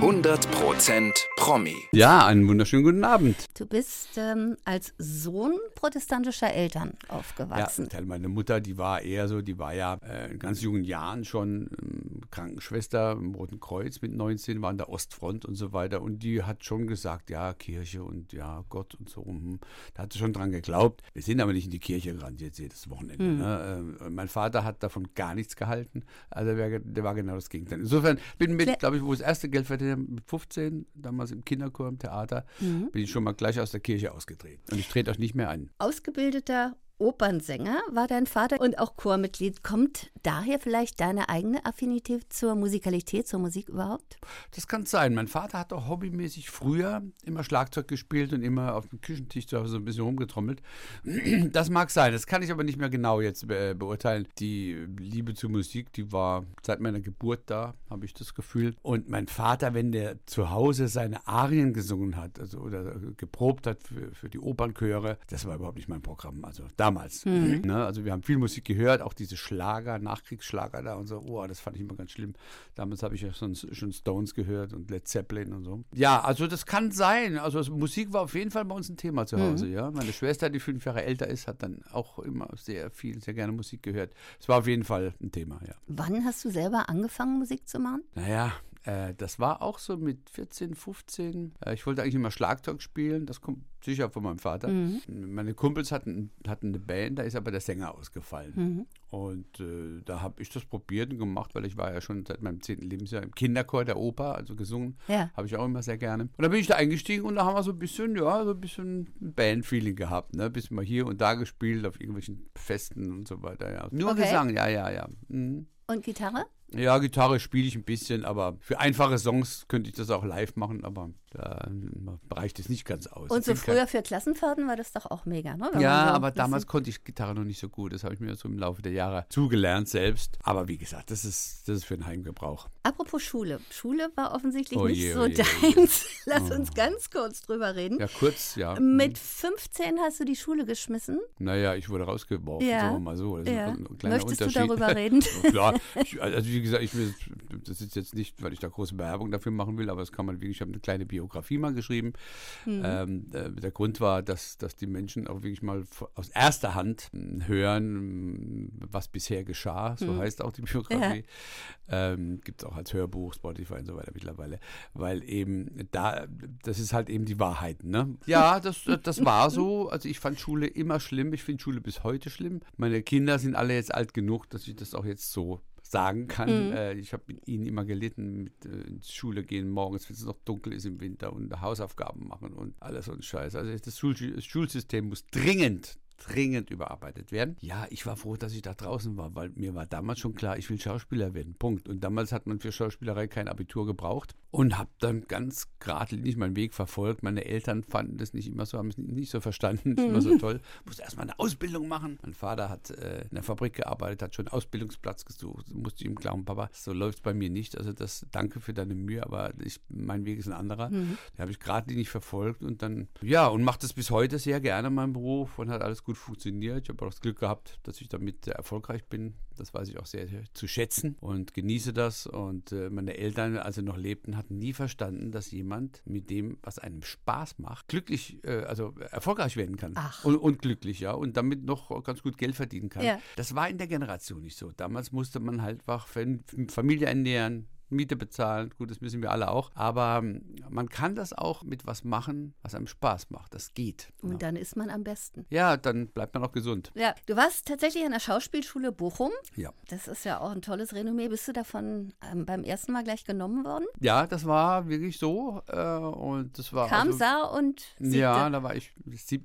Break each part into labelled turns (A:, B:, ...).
A: 100% Promi.
B: Ja, einen wunderschönen guten Abend.
C: Du bist ähm, als Sohn protestantischer Eltern
B: Ja,
C: aufgewachsen.
B: Teil meine Mutter, die war eher so, die war ja äh, in ganz jungen Jahren schon ähm, Krankenschwester im Roten Kreuz mit 19, war an der Ostfront und so weiter. Und die hat schon gesagt, ja, Kirche und ja, Gott und so. hm. Da hat sie schon dran geglaubt. Wir sind aber nicht in die Kirche gerannt jetzt jedes Wochenende. Ne? Ähm, mein Vater hat davon gar nichts gehalten. Also der, war genau das Gegenteil. Insofern bin mit, glaube ich, wo das erste Geld mit 15, damals im Kinderchor im Theater, bin ich schon mal gleich aus der Kirche ausgetreten. Und ich trete euch nicht mehr ein.
C: Ausgebildeter Opernsänger war dein Vater und auch Chormitglied. Kommt daher vielleicht deine eigene Affinität zur Musikalität, zur Musik überhaupt?
B: Das kann sein. Mein Vater hat auch hobbymäßig früher immer Schlagzeug gespielt und immer auf dem Küchentisch zu Hause so ein bisschen rumgetrommelt. Das mag sein. Das kann ich aber nicht mehr genau jetzt be beurteilen. Die Liebe zur Musik, die war seit meiner Geburt da, habe ich das Gefühl. Und mein Vater, wenn der zu Hause seine Arien gesungen hat, also oder geprobt hat für, für die Opernchöre, das war überhaupt nicht mein Programm. Also damals. Ne? Also wir haben viel Musik gehört, auch diese Schlager, Nachkriegsschlager da und so. Oh, das fand ich immer ganz schlimm. Damals habe ich ja schon, schon Stones gehört und Led Zeppelin und so. Ja, also das kann sein. Also Musik war auf jeden Fall bei uns ein Thema zu Hause. Ja, meine Schwester, die fünf Jahre älter ist, hat dann auch immer sehr viel, sehr gerne Musik gehört. Es war auf jeden Fall ein Thema. Ja.
C: Wann hast du selber angefangen, Musik zu machen?
B: Naja, äh, das war auch so mit 14, 15. Äh, ich wollte eigentlich immer Schlagzeug spielen. Das kommt sicher von meinem Vater. Meine Kumpels hatten, hatten eine Band, da ist aber der Sänger ausgefallen. Und äh, da habe ich das probiert und gemacht, weil ich war ja schon seit meinem zehnten Lebensjahr im Kinderchor der Oper, also gesungen.
C: Ja.
B: Habe ich auch immer sehr gerne. Und da bin ich da eingestiegen und da haben wir so ein bisschen, ja, so ein bisschen Bandfeeling gehabt, ne? Bisschen mal hier und da gespielt auf irgendwelchen Festen und so weiter, ja. Nur
C: Okay.
B: Gesang, ja, ja, ja. Mhm.
C: Und Gitarre?
B: Ja, Gitarre spiele ich ein bisschen, aber für einfache Songs könnte ich das auch live machen, aber da reicht es nicht ganz aus.
C: Und so früher für Klassenfahrten war das doch auch mega, ne? Wenn
B: Ja,
C: so
B: aber damals konnte ich Gitarre noch nicht so gut. Das habe ich mir so im Laufe der Jahre zugelernt selbst. Aber wie gesagt, das ist, das ist für den Heimgebrauch.
C: Apropos Schule. Schule war offensichtlich
B: Oh
C: nicht
B: je,
C: so
B: oh je, oh je.
C: deins. Lass uns ganz kurz drüber reden.
B: Ja, kurz, ja.
C: Mit 15 hast du die Schule geschmissen.
B: Naja, ich wurde rausgeworfen,
C: Ja.
B: sagen wir mal so. Das
C: Ja. Möchtest du darüber reden?
B: Klar, ich, also wie gesagt, ich will, das ist jetzt nicht, weil ich da große Werbung dafür machen will, aber das kann man wirklich, ich habe eine kleine Biografie mal geschrieben.
C: Mhm.
B: Ähm, äh, der Grund war, dass, dass die Menschen auch wirklich mal aus erster Hand hören, was bisher geschah, so heißt auch die Biografie. Ähm, Gibt es auch als Hörbuch, Spotify und so weiter mittlerweile, weil eben da, das ist halt eben die Wahrheit, ne? Ja, das, das war so. Also ich fand Schule immer schlimm. Ich finde Schule bis heute schlimm. Meine Kinder sind alle jetzt alt genug, dass ich das auch jetzt so sagen kann. Äh, ich habe mit ihnen immer gelitten, mit äh, ins Schule gehen morgens, wenn es noch dunkel ist im Winter und Hausaufgaben machen und alles so ein Scheiß. Also das, Schul das Schulsystem muss dringend dringend überarbeitet werden. Ja, ich war froh, dass ich da draußen war, weil mir war damals schon klar, ich will Schauspieler werden. Punkt. Und damals hat man für Schauspielerei kein Abitur gebraucht und habe dann ganz geradlinig meinen Weg verfolgt. Meine Eltern fanden das nicht immer so, haben es nicht so verstanden, nicht immer so toll. Musste erstmal eine Ausbildung machen. Mein Vater hat äh, in der Fabrik gearbeitet, hat schon einen Ausbildungsplatz gesucht. Musste ich ihm glauben, Papa, so läuft es bei mir nicht. Also das danke für deine Mühe, aber ich, mein Weg ist ein anderer. Den habe ich geradlinig verfolgt und dann, ja, und mache das bis heute sehr gerne, meinen Beruf und hat alles gut funktioniert. Ich habe auch das Glück gehabt, dass ich damit sehr erfolgreich bin. Das weiß ich auch sehr, zu schätzen und genieße das. Und äh, meine Eltern, als sie noch lebten, hatten nie verstanden, dass jemand mit dem, was einem Spaß macht, glücklich, äh, also erfolgreich werden kann.
C: Ach.
B: Und, und glücklich, ja. Und damit noch ganz gut Geld verdienen kann.
C: Ja.
B: Das war in der Generation nicht so. Damals musste man halt einfach Fam- Familie ernähren, Miete bezahlen. Gut, das müssen wir alle auch. Aber ähm, man kann das auch mit was machen, was einem Spaß macht. Das geht.
C: Und dann ist man am besten.
B: Ja, dann bleibt man auch gesund.
C: Ja, du warst tatsächlich an der Schauspielschule Bochum.
B: Ja.
C: Das ist ja auch ein tolles Renommee. Bist du davon ähm, beim ersten Mal gleich genommen worden?
B: Ja, das war wirklich so. Äh, und das war.
C: Kam,
B: also,
C: sah und siegte.
B: Ja, da war ich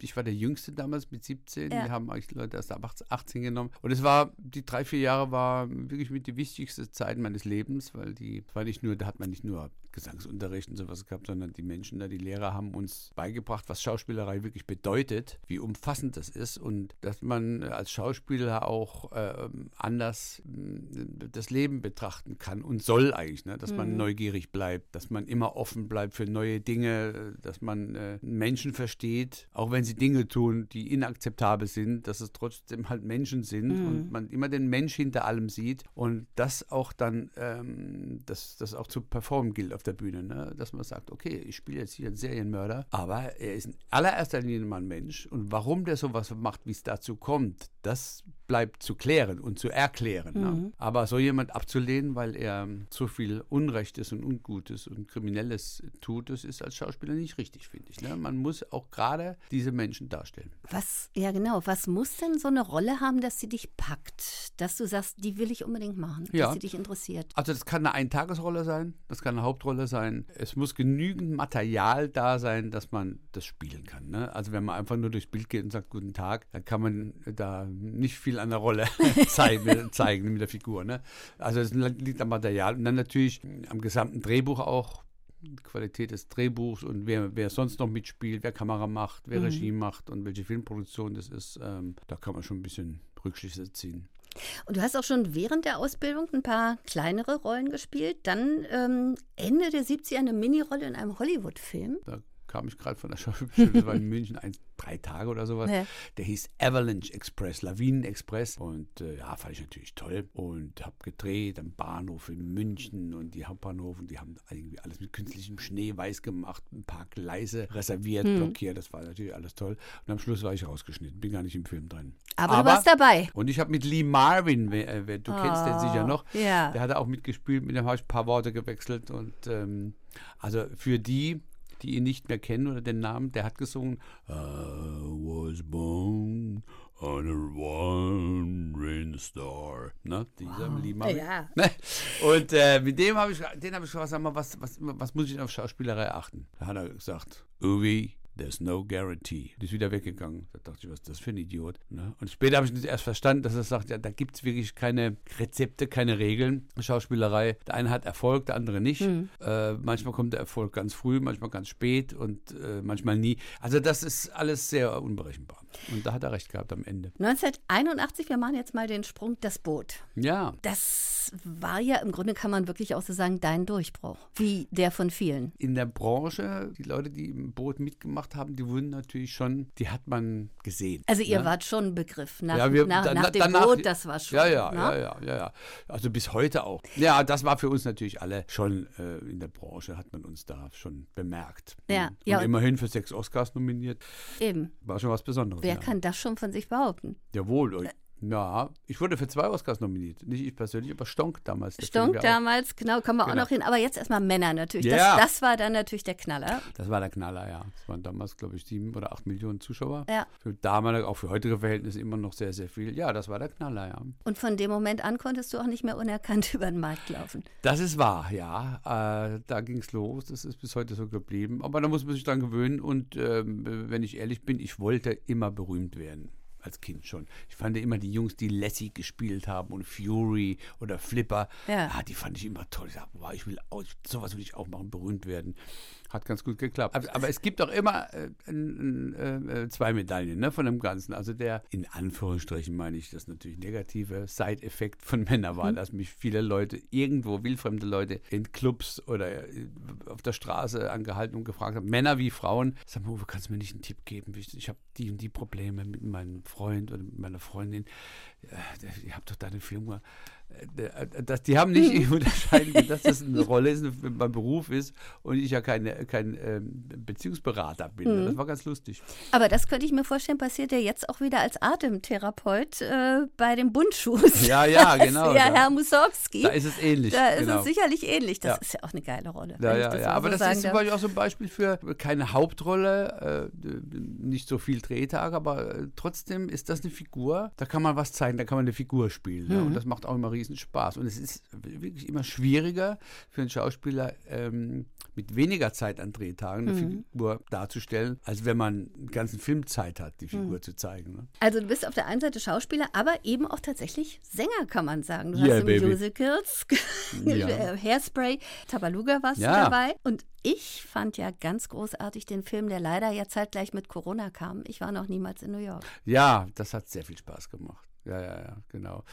B: ich war der Jüngste damals mit 17.
C: Ja.
B: Wir haben eigentlich Leute erst ab 18 genommen. Und es war, die drei, vier Jahre war wirklich mit die wichtigste Zeit meines Lebens, weil die war nicht nur, da hat man nicht nur Gesangsunterricht und sowas gehabt, sondern die Menschen da, die Lehrer haben uns beigebracht, was Schauspielerei wirklich bedeutet, wie umfassend das ist und dass man als Schauspieler auch äh, anders äh, das Leben betrachten kann und soll eigentlich, ne? dass man mhm. neugierig bleibt, dass man immer offen bleibt für neue Dinge, dass man äh, Menschen versteht, auch wenn sie Dinge tun, die inakzeptabel sind, dass es trotzdem halt Menschen sind mhm. und man immer den Mensch hinter allem sieht und das auch dann, ähm, das, das auch zu performen gilt auf der Bühne, ne? dass man sagt, okay, ich spiele jetzt hier einen Serienmörder, aber er ist in allererster Linie mal ein Mensch und warum der sowas macht, wie es dazu kommt, das bleibt zu klären und zu erklären. Ne? Mhm. Ne? Aber so jemand abzulehnen, weil er zu viel Unrechtes und Ungutes und Kriminelles tut, das ist als Schauspieler nicht richtig, finde ich. Ne? Man muss auch gerade diese Menschen darstellen.
C: Was, ja genau, was muss denn so eine Rolle haben, dass sie dich packt? Dass du sagst, die will ich unbedingt machen, ja. dass sie dich interessiert?
B: Also das kann eine Eintagesrolle sein, das kann eine Hauptrolle sein. Es muss genügend Material da sein, dass man das spielen kann. Ne? Also wenn man einfach nur durchs Bild geht und sagt, guten Tag, dann kann man da nicht viel an der Rolle zeigen, zeigen mit der Figur. Ne? Also es liegt am Material und dann natürlich am gesamten Drehbuch auch. Die Qualität des Drehbuchs und wer, wer sonst noch mitspielt, wer Kamera macht, wer mhm. Regie macht und welche Filmproduktion das ist, ähm, da kann man schon ein bisschen Rückschlüsse ziehen.
C: Und du hast auch schon während der Ausbildung ein paar kleinere Rollen gespielt. Dann ähm, Ende der 70er eine Minirolle in einem Hollywood-Film.
B: Da kam ich gerade von der Schauspielschule, das war in München, ein, drei Tage oder sowas. Ja. Der hieß Avalanche Express, Lawinen Express. Und äh, ja, fand ich natürlich toll. Und habe gedreht am Bahnhof in München und die Hauptbahnhof. Und die haben irgendwie alles mit künstlichem Schnee weiß gemacht, ein paar Gleise reserviert, hm. blockiert. Das war natürlich alles toll. Und am Schluss war ich rausgeschnitten, bin gar nicht im Film drin.
C: Aber, Aber du warst dabei.
B: Und ich habe mit Lee Marvin, wer, äh, wer, du oh, kennst den sicher noch,
C: ja.
B: der hat auch mitgespielt, mit dem habe ich ein paar Worte gewechselt. Und ähm, also für die die ihn nicht mehr kennen oder den Namen, der hat gesungen I was born on a wandering star. Ne? Dieser wow. Lima.
C: Ja.
B: Ne? Und äh, mit dem habe ich, den habe ich gefragt, sag mal, was, was, was muss ich auf Schauspielerei achten? Da hat er gesagt, Uwe, There's no guarantee. Die ist wieder weggegangen. Da dachte ich, was ist das für ein Idiot? Ne? Und später habe ich das erst verstanden, dass er sagt, ja, da gibt es wirklich keine Rezepte, keine Regeln. Schauspielerei, der eine hat Erfolg, der andere nicht. Mhm. Äh, manchmal kommt der Erfolg ganz früh, manchmal ganz spät und äh, manchmal nie. Also das ist alles sehr unberechenbar. Und da hat er recht gehabt am Ende.
C: 1981, wir machen jetzt mal den Sprung, das Boot.
B: Ja.
C: Das war ja im Grunde, kann man wirklich auch so sagen, dein Durchbruch, wie der von vielen.
B: In der Branche, die Leute, die im Boot mitgemacht haben, die wurden natürlich schon, die hat man gesehen.
C: Also ihr
B: ne?
C: wart schon ein Begriff nach,
B: ja, wir,
C: nach,
B: dann,
C: nach dem
B: danach,
C: Boot, das war schon.
B: Ja, ja, ne? ja, ja, ja, ja. Also bis heute auch. Ja, das war für uns natürlich alle schon äh, in der Branche, hat man uns da schon bemerkt.
C: Ja,
B: und
C: ja.
B: immerhin für sechs Oscars nominiert.
C: Eben.
B: War schon was Besonderes.
C: Wer
B: ja.
C: kann das schon von sich behaupten?
B: Jawohl. Ja, ich wurde für zwei Oscars nominiert. Nicht ich persönlich, aber Stonk damals.
C: Stonk damals, genau, kommen wir genau. auch noch hin. Aber jetzt erstmal Männer natürlich.
B: Ja.
C: Das, das, war dann natürlich der Knaller.
B: Das war der Knaller, ja. Das waren damals, glaube ich, sieben oder acht Millionen Zuschauer.
C: Ja.
B: Für damalige, auch für heutige Verhältnisse immer noch sehr, sehr viel. Ja, das war der Knaller, ja.
C: Und von dem Moment an konntest du auch nicht mehr unerkannt über den Markt laufen.
B: Das ist wahr, ja. Äh, da ging es los. Das ist bis heute so geblieben. Aber da muss man sich dran gewöhnen. Und äh, wenn ich ehrlich bin, ich wollte immer berühmt werden als Kind schon. Ich fand immer die Jungs, die Lassie gespielt haben und Fury oder Flipper,
C: ja.
B: ah, die fand ich immer toll. Ich, sag, wow, ich will auch, sowas will ich auch machen, berühmt werden. Hat ganz gut geklappt. Aber, aber es gibt auch immer äh, äh, äh, zwei Medaillen ne, von dem Ganzen. Also der, in Anführungsstrichen meine ich, das natürlich negative Side-Effekt von Männern war, mhm. dass mich viele Leute, irgendwo wildfremde Leute in Clubs oder äh, auf der Straße angehalten und gefragt haben, Männer wie Frauen, sag mal, kannst du mir nicht einen Tipp geben? Ich habe die und die Probleme mit meinem Freund oder mit meiner Freundin. Äh, ihr habt doch deine Firma das, die haben nicht unterscheiden, dass das eine Rolle ist, mein Beruf ist und ich ja keine, kein ähm, Beziehungsberater bin. Mhm. Das war ganz lustig.
C: Aber das könnte ich mir vorstellen, passiert ja jetzt auch wieder als Atemtherapeut äh, bei den Bundschuhs.
B: Ja, ja, genau.
C: Ja, Herr Mussorgsky.
B: Da ist es ähnlich.
C: Da ist genau. es sicherlich ähnlich. Das ja. ist ja auch eine geile Rolle.
B: Ja, ja, ja. Aber so das ist zum Beispiel auch so ein Beispiel für keine Hauptrolle, äh, nicht so viel Drehtage, aber äh, trotzdem ist das eine Figur, da kann man was zeigen, da kann man eine Figur spielen. Mhm. Ja, und das macht auch immer Riesenspaß. Und es ist wirklich immer schwieriger für einen Schauspieler, ähm, mit weniger Zeit an Drehtagen eine mhm. Figur darzustellen, als wenn man einen ganzen Film Zeit hat, die Figur mhm. zu zeigen. Ne?
C: Also du bist auf der einen Seite Schauspieler, aber eben auch tatsächlich Sänger, kann man sagen. Du yeah, hast Musicals, ja. Hairspray, Tabaluga warst ja. du dabei. Und ich fand ja ganz großartig den Film, der leider ja zeitgleich mit Corona kam. Ich war noch niemals in New York.
B: Ja, das hat sehr viel Spaß gemacht. Ja, ja, ja, genau.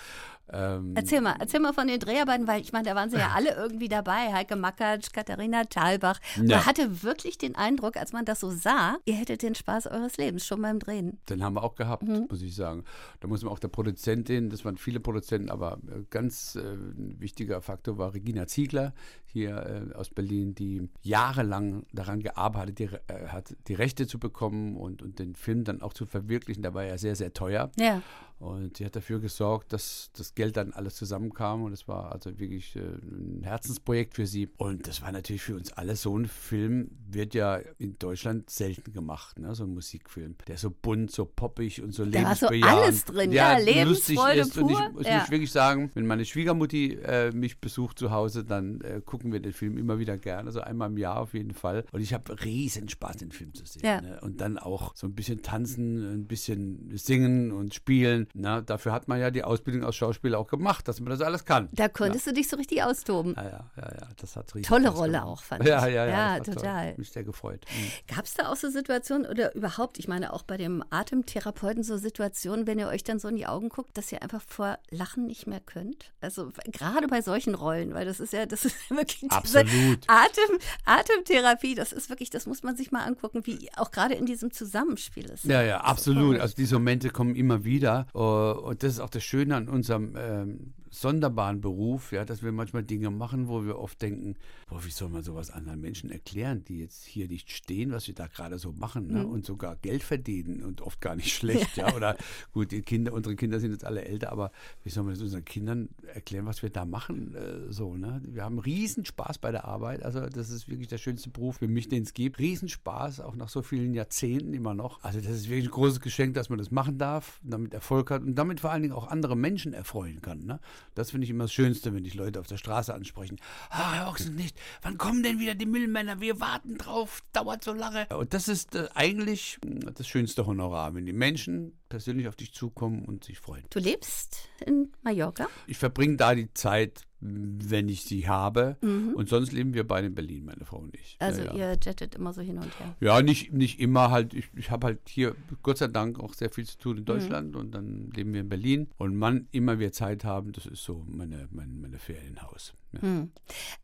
C: Ähm, erzähl mal, erzähl mal von den Dreharbeiten, weil ich meine, da waren sie ja alle irgendwie dabei. Heike Makatsch, Katharina Thalbach. Ja. Man hatte wirklich den Eindruck, als man das so sah, ihr hättet den Spaß eures Lebens schon beim Drehen.
B: Den haben wir auch gehabt, mhm. muss ich sagen. Da muss man auch der Produzentin, das waren viele Produzenten, aber äh, ganz äh, wichtiger Faktor war Regina Ziegler hier äh, aus Berlin, die jahrelang daran gearbeitet die, äh, hat, die Rechte zu bekommen und, und den Film dann auch zu verwirklichen. Der war ja sehr, sehr teuer.
C: Ja.
B: Und sie hat dafür gesorgt, dass das Geld dann alles zusammenkam. Und es war also wirklich äh, ein Herzensprojekt für sie. Und das war natürlich für uns alle so ein Film, wird ja in Deutschland selten gemacht, ne? so ein Musikfilm. Der so bunt, so poppig und so lebensbejahend.
C: Da war so alles drin, ja, ja Lebensfreude ist. pur.
B: Und ich
C: muss
B: ja. wirklich sagen, wenn meine Schwiegermutti äh, mich besucht zu Hause, dann äh, gucken wir den Film immer wieder gerne, also einmal im Jahr auf jeden Fall. Und ich habe riesen Spaß, den Film zu sehen. Ja. Ne? Und dann auch so ein bisschen tanzen, ein bisschen singen und spielen. Na, dafür hat man ja die Ausbildung als Schauspieler auch gemacht, dass man das alles kann.
C: Da konntest ja. du dich so richtig austoben.
B: Ja, ja, ja, ja das hat richtig
C: Tolle Rolle gemacht. auch, fand
B: ja, ich. Ja, ja,
C: ja total.
B: Toll. Mich sehr gefreut.
C: Mhm. Gab es da auch so Situationen oder überhaupt, ich meine auch bei dem Atemtherapeuten so Situationen, wenn ihr euch dann so in die Augen guckt, dass ihr einfach vor Lachen nicht mehr könnt? Also gerade bei solchen Rollen, weil das ist ja, das ist wirklich
B: Absolut.
C: Atem, Atemtherapie, das ist wirklich, das muss man sich mal angucken, wie auch gerade in diesem Zusammenspiel ist.
B: Ja, ja, absolut. Also diese Momente kommen immer wieder. Und das ist auch das Schöne an unserem ähm, sonderbaren Beruf, ja, dass wir manchmal Dinge machen, wo wir oft denken, boah, wie soll man sowas anderen Menschen erklären, die jetzt hier nicht stehen, was wir da gerade so machen ne? Mhm. und sogar Geld verdienen und oft gar nicht schlecht, ja. Oder gut, die Kinder, unsere Kinder sind jetzt alle älter, aber wie soll man das unseren Kindern erklären, was wir da machen? Äh, so, ne? Wir haben riesen Spaß bei der Arbeit. Also, das ist wirklich der schönste Beruf für mich, den es gibt. Riesenspaß, auch nach so vielen Jahrzehnten immer noch. Also, das ist wirklich ein großes Geschenk, dass man das machen darf, damit Erfolg hat und damit vor allen Dingen auch andere Menschen erfreuen kann. Ne? Das finde ich immer das Schönste, wenn dich Leute auf der Straße ansprechen. Ah, Herr Ochsenlicht, wann kommen denn wieder die Müllmänner? Wir warten drauf, dauert so lange. Und das ist äh, eigentlich das schönste Honorar, wenn die Menschen persönlich auf dich zukommen und sich freuen.
C: Du lebst in Mallorca?
B: Ich verbringe da die Zeit wenn ich sie habe. Mhm. Und sonst leben wir beide in Berlin, meine Frau und ich.
C: Also ja, ihr jettet immer so hin und her?
B: Ja, nicht, nicht immer halt. Ich, ich habe halt hier Gott sei Dank auch sehr viel zu tun in mhm. Deutschland mhm. und dann leben wir in Berlin. Und wann immer wir Zeit haben, das ist so meine, meine, meine Ferienhaus. Ja. Mhm.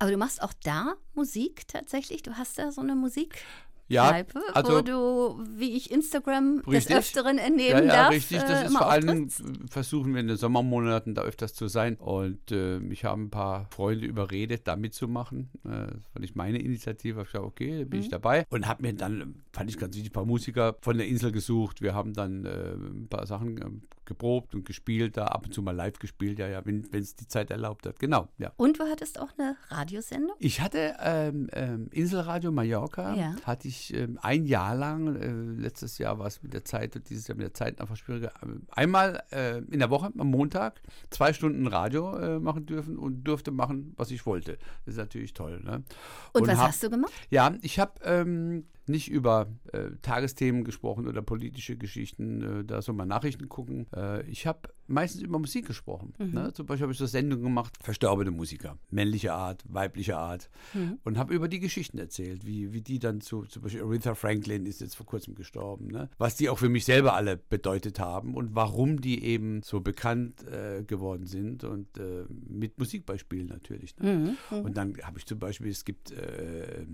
C: Aber du machst auch da Musik tatsächlich? Du hast da so eine Musik?
B: Ja,
C: Kneipe, also, wo du, wie ich Instagram richtig, des Öfteren entnehmen
B: ja, ja,
C: darf.
B: Richtig, das äh, ist vor allem, versuchen wir in den Sommermonaten da öfters zu sein. Und äh, ich habe ein paar Freunde überredet, da mitzumachen. Äh, das fand ich meine Initiative. Ich gesagt, okay, bin mhm. ich dabei. Und habe mir dann, fand ich ganz wichtig, ein paar Musiker von der Insel gesucht. Wir haben dann äh, ein paar Sachen ähm, geprobt und gespielt, da ab und zu mal live gespielt, ja, ja, wenn es die Zeit erlaubt hat. Genau, ja.
C: Und du hattest auch eine Radiosendung?
B: Ich hatte ähm, ähm, Inselradio Mallorca, ja. hatte ich ähm, ein Jahr lang, äh, letztes Jahr war es mit der Zeit und dieses Jahr mit der Zeit einfach schwieriger, einmal äh, in der Woche am Montag zwei Stunden Radio äh, machen dürfen und durfte machen, was ich wollte. Das ist natürlich toll. Ne?
C: Und, und was hab, hast du gemacht?
B: Ja, ich habe ähm, nicht über äh, Tagesthemen gesprochen oder politische Geschichten, äh, da soll man Nachrichten gucken. Äh, ich habe meistens über Musik gesprochen. Mhm. Ne? Zum Beispiel habe ich so Sendungen gemacht, verstorbene Musiker, männliche Art, weibliche Art mhm. und habe über die Geschichten erzählt, wie, wie die dann zu, zum Beispiel Aretha Franklin ist jetzt vor kurzem gestorben, ne? was die auch für mich selber alle bedeutet haben und warum die eben so bekannt äh, geworden sind und äh, mit Musikbeispielen natürlich. Ne? Mhm. mhm. Und dann habe ich zum Beispiel, es gibt äh,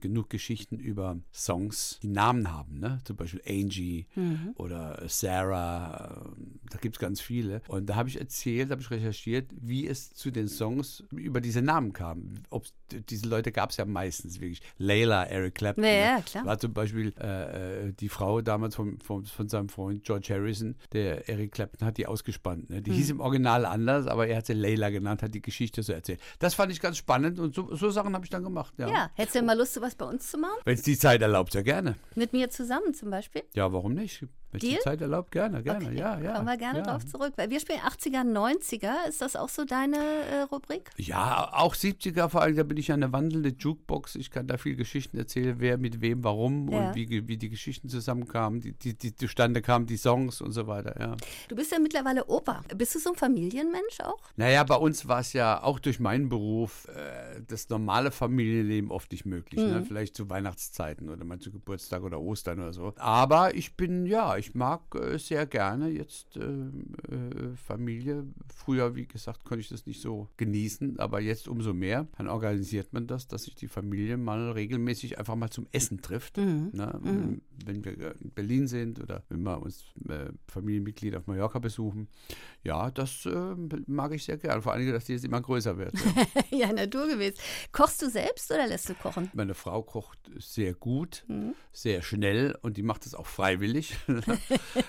B: genug Geschichten über über Songs, die Namen haben, ne? Zum Beispiel Angie mhm. oder Sarah, da gibt es ganz viele. Und da habe ich erzählt, habe ich recherchiert, wie es zu den Songs über diese Namen kam. Ob diese Leute gab es ja meistens wirklich. Layla, Eric Clapton.
C: Ja, ja
B: ne?
C: klar.
B: War zum Beispiel äh, äh, die Frau damals von, von, von, seinem Freund George Harrison, der Eric Clapton hat die ausgespannt. Ne? Die mhm. hieß im Original anders, aber er hat sie Layla genannt, hat die Geschichte so erzählt. Das fand ich ganz spannend und so, so Sachen habe ich dann gemacht. Ja.
C: ja, hättest du mal Lust, sowas bei uns zu machen?
B: Wenn es die Zeit erlaubt, sehr gerne.
C: Mit mir zusammen zum Beispiel?
B: Ja, warum nicht? Wenn die Zeit erlaubt, gerne, gerne, okay. ja, ja.
C: Kommen wir gerne
B: ja.
C: drauf zurück, weil wir spielen 80er, 90er. Ist das auch so deine äh, Rubrik?
B: Ja, auch 70er vor allem, da bin ich eine wandelnde Jukebox. Ich kann da viel Geschichten erzählen, wer mit wem, warum ja. und wie, wie die Geschichten zusammenkamen, die, die, die zustande kamen, die Songs und so weiter, ja.
C: Du bist ja mittlerweile Opa. Bist du so ein Familienmensch auch?
B: Naja, bei uns war es ja auch durch meinen Beruf äh, das normale Familienleben oft nicht möglich. Ne? Mhm. Ne? Vielleicht zu Weihnachtszeiten oder mal zu Geburtstag oder Ostern oder so. Aber ich bin, ja, ich mag äh, sehr gerne jetzt äh, äh, Familie. Früher, wie gesagt, konnte ich das nicht so genießen, aber jetzt umso mehr. Dann organisiert man das, dass sich die Familie mal regelmäßig einfach mal zum Essen trifft. Mhm. Ne? Mhm. Wenn wir in Berlin sind oder wenn wir uns äh, Familienmitglieder auf Mallorca besuchen. Ja, das äh, mag ich sehr gerne. Vor allem, dass die jetzt immer größer wird.
C: Ja, ja naturgemäß. Kochst du selbst oder lässt du kochen?
B: Meine Frau kocht sehr gut, mhm. sehr schnell und die macht es auch freiwillig.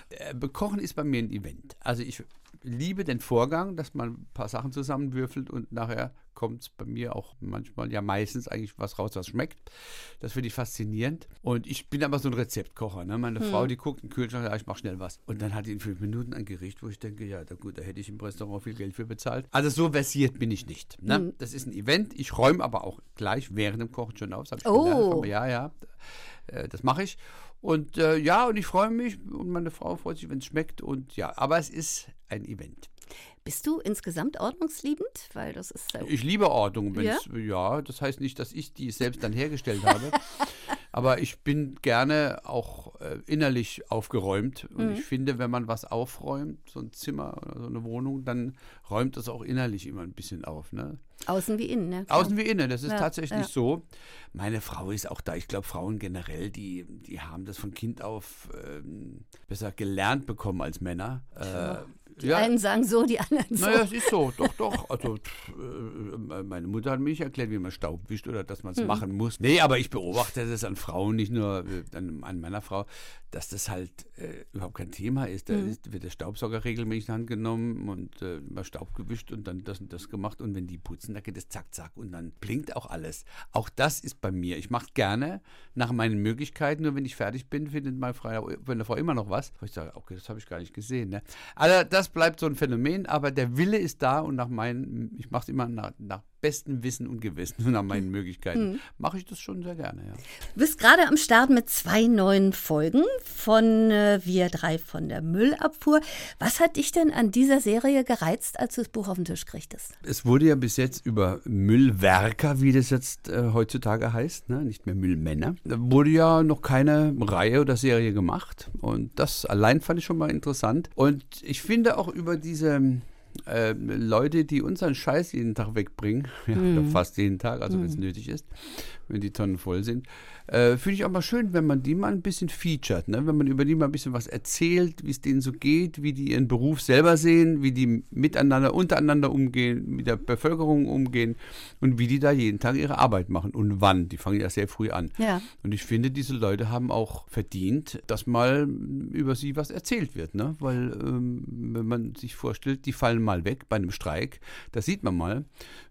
B: Äh, kochen ist bei mir ein Event. Also ich liebe den Vorgang, dass man ein paar Sachen zusammenwürfelt und nachher kommt es bei mir auch manchmal, ja meistens eigentlich was raus, was schmeckt. Das finde ich faszinierend. Und ich bin aber so ein Rezeptkocher. Ne? Meine hm. Frau, die guckt in den Kühlschrank, ja, ich mache schnell was. Und dann hat die in fünf Minuten ein Gericht, wo ich denke, ja, da gut, da hätte ich im Restaurant viel Geld für bezahlt. Also so versiert bin ich nicht. Ne? Hm. Das ist ein Event. Ich räume aber auch gleich während dem Kochen schon auf.
C: oh.
B: Ja, ja, äh, das mache ich. Und äh, ja, und ich freue mich und meine Frau freut sich, wenn es schmeckt. Und ja, aber es ist ein Event.
C: Bist du insgesamt ordnungsliebend? Weil das ist
B: ich liebe Ordnung. Ja? ja, das heißt nicht, dass ich die selbst dann hergestellt habe. Aber ich bin gerne auch äh, innerlich aufgeräumt. Und mhm. ich finde, wenn man was aufräumt, so ein Zimmer oder so eine Wohnung, dann räumt das auch innerlich immer ein bisschen auf. Ne?
C: Außen wie innen, ne?
B: Außen wie innen, das ist ja, tatsächlich ja. so. Meine Frau ist auch da. Ich glaube, Frauen generell, die, die haben das von Kind auf ähm, besser gelernt bekommen als Männer. Äh,
C: die ja. einen sagen so, die anderen
B: so. Naja, es ist so, doch, doch. Also, äh, meine Mutter hat mir nicht erklärt, wie man Staub wischt oder dass man es mhm. machen muss. Nee, aber ich beobachte das an Frauen, nicht nur äh, an, an meiner Frau, dass das halt äh, überhaupt kein Thema ist. Da mhm. ist, wird der Staubsauger regelmäßig in die Hand genommen und äh, mal Staub gewischt und dann das und das gemacht. Und wenn die putzen, da geht es zack, zack und dann blinkt auch alles. Auch das ist bei mir. Ich mache gerne nach meinen Möglichkeiten. Nur wenn ich fertig bin, findet meine Frau, meine Frau immer noch was. Ich sage, okay, das habe ich gar nicht gesehen. Ne? Also das bleibt so ein Phänomen, aber der Wille ist da und nach meinen, ich mache es immer nach, nach bestem Wissen und Gewissen und nach meinen Möglichkeiten, mhm. mache ich das schon sehr gerne. Ja.
C: Du bist gerade am Start mit zwei neuen Folgen von äh, Wir drei von der Müllabfuhr. Was hat dich denn an dieser Serie gereizt, als du das Buch auf den Tisch kriegtest?
B: Es wurde ja bis jetzt über Müllwerker, wie das jetzt äh, heutzutage heißt, ne? nicht mehr Müllmänner, da wurde ja noch keine Reihe oder Serie gemacht. Und das allein fand ich schon mal interessant. Und ich finde auch über diese äh, Leute, die unseren Scheiß jeden Tag wegbringen, ja, mhm. fast jeden Tag, also wenn es mhm. nötig ist, wenn die Tonnen voll sind, äh, Finde ich auch mal schön, wenn man die mal ein bisschen featured, ne? wenn man über die mal ein bisschen was erzählt, wie es denen so geht, wie die ihren Beruf selber sehen, wie die miteinander, untereinander umgehen, mit der Bevölkerung umgehen und wie die da jeden Tag ihre Arbeit machen und wann. Die fangen ja sehr früh an.
C: Ja.
B: Und ich finde, diese Leute haben auch verdient, dass mal über sie was erzählt wird. Ne? Weil, ähm, wenn man sich vorstellt, die fallen mal weg bei einem Streik, da sieht man mal,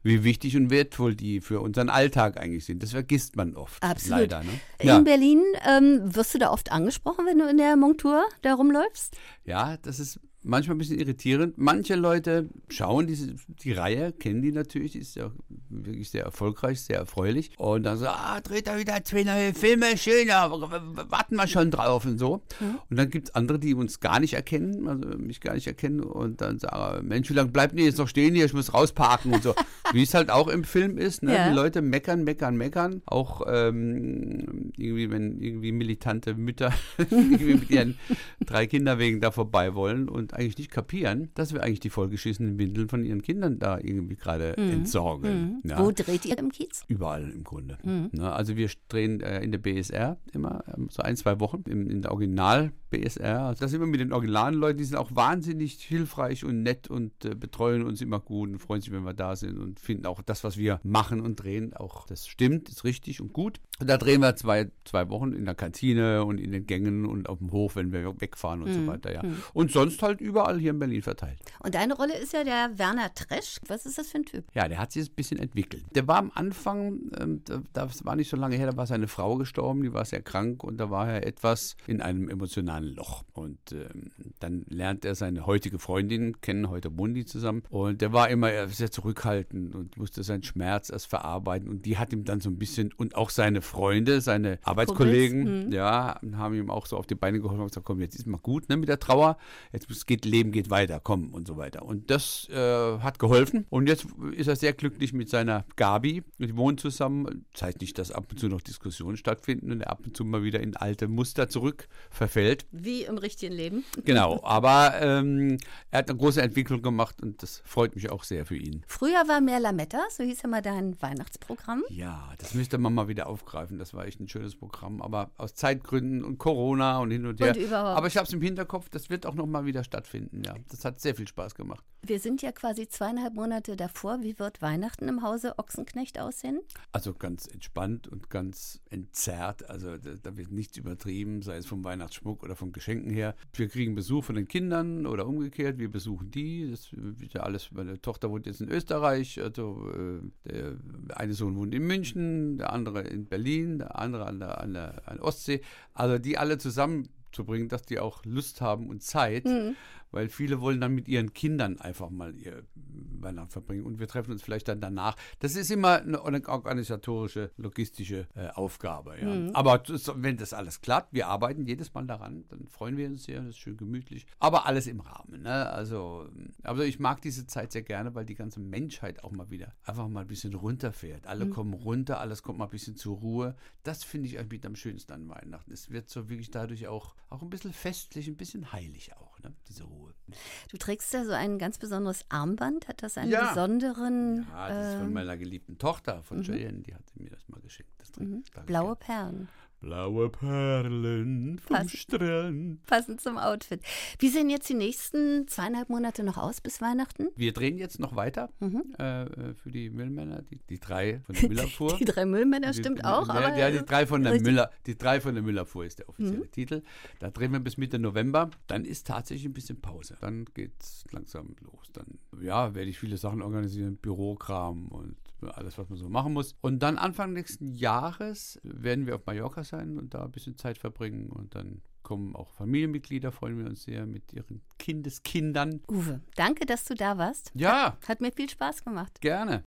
B: wie wichtig und wertvoll die für unseren Alltag eigentlich sind. Das vergisst man oft.
C: Absolut.
B: Leider.
C: Ne? Ja. In Berlin ähm, wirst du da oft angesprochen, wenn du in der Montur da rumläufst?
B: Ja, das ist manchmal ein bisschen irritierend. Manche Leute schauen diese, die Reihe, kennen die natürlich, die ist ja wirklich sehr erfolgreich, sehr erfreulich. Und dann so, ah, dreht er wieder zwei neue Filme, schön, warten wir schon drauf und so. Mhm. Und dann gibt es andere, die uns gar nicht erkennen, also mich gar nicht erkennen und dann sagen, Mensch, wie lange bleibt ihr jetzt noch stehen hier, ich muss rausparken und so. wie es halt auch im Film ist, ne? Ja. die Leute meckern, meckern, meckern. Auch ähm, irgendwie, wenn irgendwie militante Mütter irgendwie mit ihren drei Kinderwegen da vorbei wollen und eigentlich nicht kapieren, dass wir eigentlich die vollgeschissenen Windeln von ihren Kindern da irgendwie gerade mhm. entsorgen.
C: Mhm. Ja. Wo dreht ihr im Kiez?
B: Überall im Grunde. Mhm. Ne? Also wir drehen äh, in der BSR immer ähm, so ein, zwei Wochen im, in der Original BSR. Also das sind wir mit den originalen Leuten, die sind auch wahnsinnig hilfreich und nett und äh, betreuen uns immer gut und freuen sich, wenn wir da sind und finden auch das, was wir machen und drehen, auch das stimmt, ist richtig und gut. Und da drehen wir zwei, zwei Wochen in der Kantine und in den Gängen und auf dem Hof, wenn wir wegfahren und mhm. so weiter, ja. Mhm. Und sonst halt überall hier in Berlin verteilt.
C: Und deine Rolle ist ja der Werner Tresch. Was ist das für ein Typ?
B: Ja, der hat sich ein bisschen entwickelt. Der war am Anfang, ähm, das war nicht so lange her, da war seine Frau gestorben, die war sehr krank und da war er etwas in einem emotionalen ein Loch. Und ähm, dann lernt er seine heutige Freundin kennen, heute Mundi zusammen. Und der war immer sehr zurückhaltend und musste seinen Schmerz erst verarbeiten. Und die hat ihm dann so ein bisschen, und auch seine Freunde, seine Arbeitskollegen, mhm. ja, haben ihm auch so auf die Beine geholfen und gesagt, komm, jetzt ist mal gut ne, mit der Trauer. Jetzt geht Leben geht weiter, komm und so weiter. Und das äh, hat geholfen. Und jetzt ist er sehr glücklich mit seiner Gabi. Die wohnen zusammen. Das heißt nicht, dass ab und zu noch Diskussionen stattfinden und er ab und zu mal wieder in alte Muster zurück verfällt.
C: Wie im richtigen Leben.
B: Genau, aber ähm, er hat eine große Entwicklung gemacht und das freut mich auch sehr für ihn.
C: Früher war mehr Lametta, so hieß ja mal dein Weihnachtsprogramm.
B: Ja, das müsste man mal wieder aufgreifen. Das war echt ein schönes Programm, aber aus Zeitgründen und Corona und hin und her. Und aber ich habe es im Hinterkopf, das wird auch noch mal wieder stattfinden. Ja, das hat sehr viel Spaß gemacht.
C: Wir sind ja quasi zweieinhalb Monate davor. Wie wird Weihnachten im Hause Ochsenknecht aussehen?
B: Also ganz entspannt und ganz entzerrt. Also da, da wird nichts übertrieben, sei es vom Weihnachtsschmuck oder von Geschenken her. Wir kriegen Besuch von den Kindern oder umgekehrt. Wir besuchen die. Das wird ja alles. Meine Tochter wohnt jetzt in Österreich. Also äh, der eine Sohn wohnt in München, der andere in Berlin, der andere an der, an der, an Ostsee. Also die alle zusammen zu bringen, dass die auch Lust haben und Zeit. Mhm weil viele wollen dann mit ihren Kindern einfach mal ihr Weihnachten verbringen und wir treffen uns vielleicht dann danach. Das ist immer eine, organisatorische, logistische äh, Aufgabe. Ja. Mhm. Aber das, wenn das alles klappt, wir arbeiten jedes Mal daran, dann freuen wir uns sehr, das ist schön gemütlich. Aber alles im Rahmen. Ne? Also, also ich mag diese Zeit sehr gerne, weil die ganze Menschheit auch mal wieder einfach mal ein bisschen runterfährt. Alle mhm. kommen runter, alles kommt mal ein bisschen zur Ruhe. Das finde ich eigentlich am schönsten an Weihnachten. Es wird so wirklich dadurch auch, auch ein bisschen festlich, ein bisschen heilig auch, ne? diese Ruhe.
C: Du trägst ja so ein ganz besonderes Armband. Hat das einen ja. besonderen.
B: Ja, das ist von ähm, meiner geliebten Tochter, von mhm. Cheyenne. Die hat mir das mal geschenkt. Das
C: mhm. Blaue Perlen.
B: Blaue Perlen vom Passen,
C: Strand. Passend zum Outfit. Wie sehen jetzt die nächsten zweieinhalb Monate noch aus bis Weihnachten?
B: Wir drehen jetzt noch weiter mhm. äh, äh für die Müllmänner, die, die drei von der Müllerfuhr.
C: die, die drei Müllmänner die, stimmt die, auch.
B: Ja, aber, ja, die drei von der Müller, die drei von der Müllerfuhr ist der offizielle mhm. Titel. Da drehen wir bis Mitte November. Dann ist tatsächlich ein bisschen Pause. Dann geht es langsam los. Dann ja, werde ich viele Sachen organisieren, Bürokram und alles, was man so machen muss. Und dann Anfang nächsten Jahres werden wir auf Mallorca sein und da ein bisschen Zeit verbringen und dann kommen auch Familienmitglieder, freuen wir uns sehr mit ihren Kindeskindern.
C: Uwe, danke, dass du da warst.
B: Ja.
C: Hat, hat mir viel Spaß gemacht.
B: Gerne.